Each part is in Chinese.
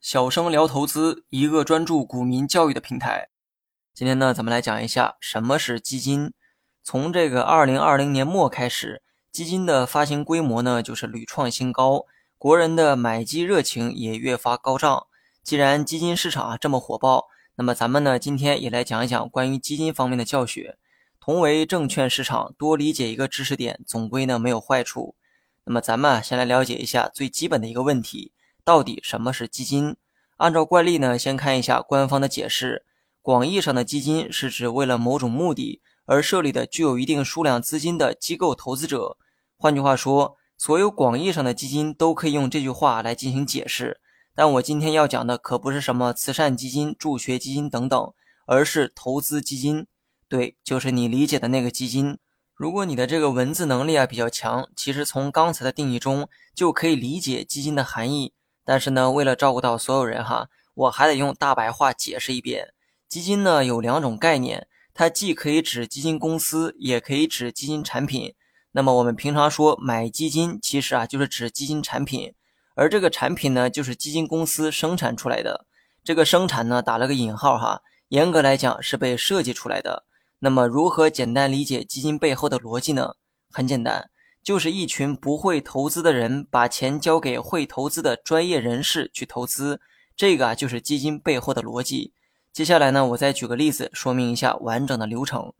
小生聊投资，一个专注股民教育的平台。今天呢，咱们来讲一下什么是基金。从这个二零二零年末开始，基金的发行规模呢就是屡创新高，国人的买基热情也越发高涨。既然基金市场啊这么火爆，那么咱们呢今天也来讲一讲关于基金方面的教学。同为证券市场，多理解一个知识点，总归呢没有坏处。那么咱们先来了解一下最基本的一个问题。到底什么是基金？按照惯例呢，先看一下官方的解释。广义上的基金是指为了某种目的而设立的具有一定数量资金的机构投资者。换句话说，所有广义上的基金都可以用这句话来进行解释。但我今天要讲的可不是什么慈善基金、助学基金等等，而是投资基金。对，就是你理解的那个基金。如果你的这个文字能力啊比较强，其实从刚才的定义中就可以理解基金的含义。但是呢，为了照顾到所有人哈，我还得用大白话解释一遍。基金呢有两种概念，它既可以指基金公司，也可以指基金产品。那么我们平常说买基金，其实啊就是指基金产品，而这个产品呢就是基金公司生产出来的。这个生产呢打了个引号哈，严格来讲是被设计出来的。那么如何简单理解基金背后的逻辑呢？很简单。就是一群不会投资的人把钱交给会投资的专业人士去投资，这个啊就是基金背后的逻辑。接下来呢，我再举个例子说明一下完整的流程。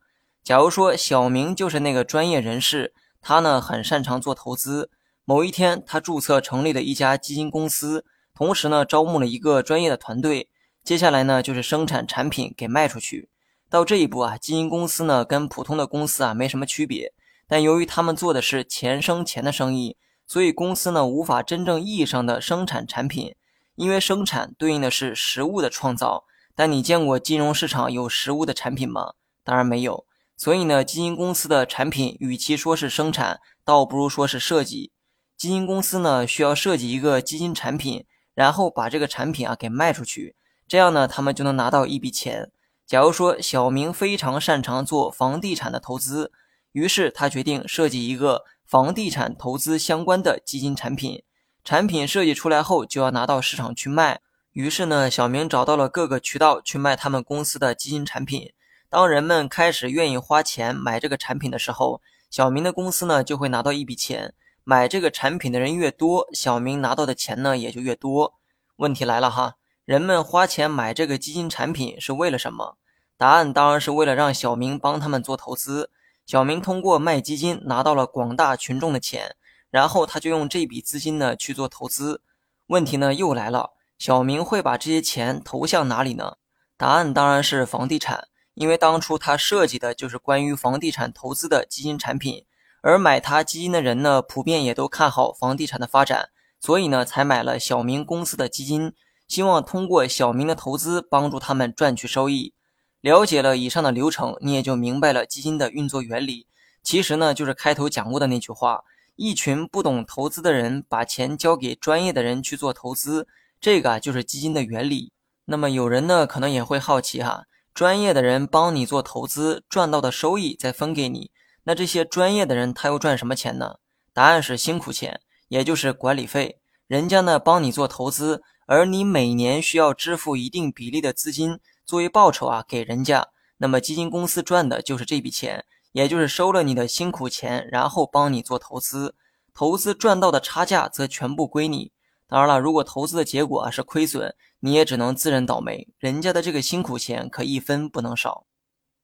假如说小明就是那个专业人士，他呢很擅长做投资。某一天，他注册成立了一家基金公司，同时呢招募了一个专业的团队。接下来呢就是生产产品给卖出去。到这一步啊，基金公司呢跟普通的公司啊没什么区别。但由于他们做的是钱生钱的生意，所以公司呢无法真正意义上的生产产品，因为生产对应的是实物的创造。但你见过金融市场有实物的产品吗？当然没有。所以呢，基金公司的产品与其说是生产，倒不如说是设计。基金公司呢需要设计一个基金产品，然后把这个产品啊给卖出去，这样呢他们就能拿到一笔钱。假如说小明非常擅长做房地产的投资。于是他决定设计一个房地产投资相关的基金产品。产品设计出来后，就要拿到市场去卖。于是呢，小明找到了各个渠道去卖他们公司的基金产品。当人们开始愿意花钱买这个产品的时候，小明的公司呢就会拿到一笔钱。买这个产品的人越多，小明拿到的钱呢也就越多。问题来了哈，人们花钱买这个基金产品是为了什么？答案当然是为了让小明帮他们做投资。小明通过卖基金拿到了广大群众的钱，然后他就用这笔资金呢去做投资。问题呢又来了，小明会把这些钱投向哪里呢？答案当然是房地产，因为当初他设计的就是关于房地产投资的基金产品，而买他基金的人呢普遍也都看好房地产的发展，所以呢才买了小明公司的基金，希望通过小明的投资帮助他们赚取收益。了解了以上的流程，你也就明白了基金的运作原理。其实呢，就是开头讲过的那句话：一群不懂投资的人把钱交给专业的人去做投资，这个啊就是基金的原理。那么有人呢可能也会好奇哈，专业的人帮你做投资赚到的收益再分给你，那这些专业的人他又赚什么钱呢？答案是辛苦钱，也就是管理费。人家呢帮你做投资，而你每年需要支付一定比例的资金。作为报酬啊，给人家，那么基金公司赚的就是这笔钱，也就是收了你的辛苦钱，然后帮你做投资，投资赚到的差价则全部归你。当然了，如果投资的结果啊是亏损，你也只能自认倒霉，人家的这个辛苦钱可一分不能少。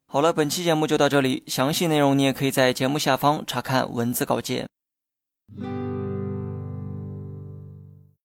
好了，本期节目就到这里，详细内容你也可以在节目下方查看文字稿件。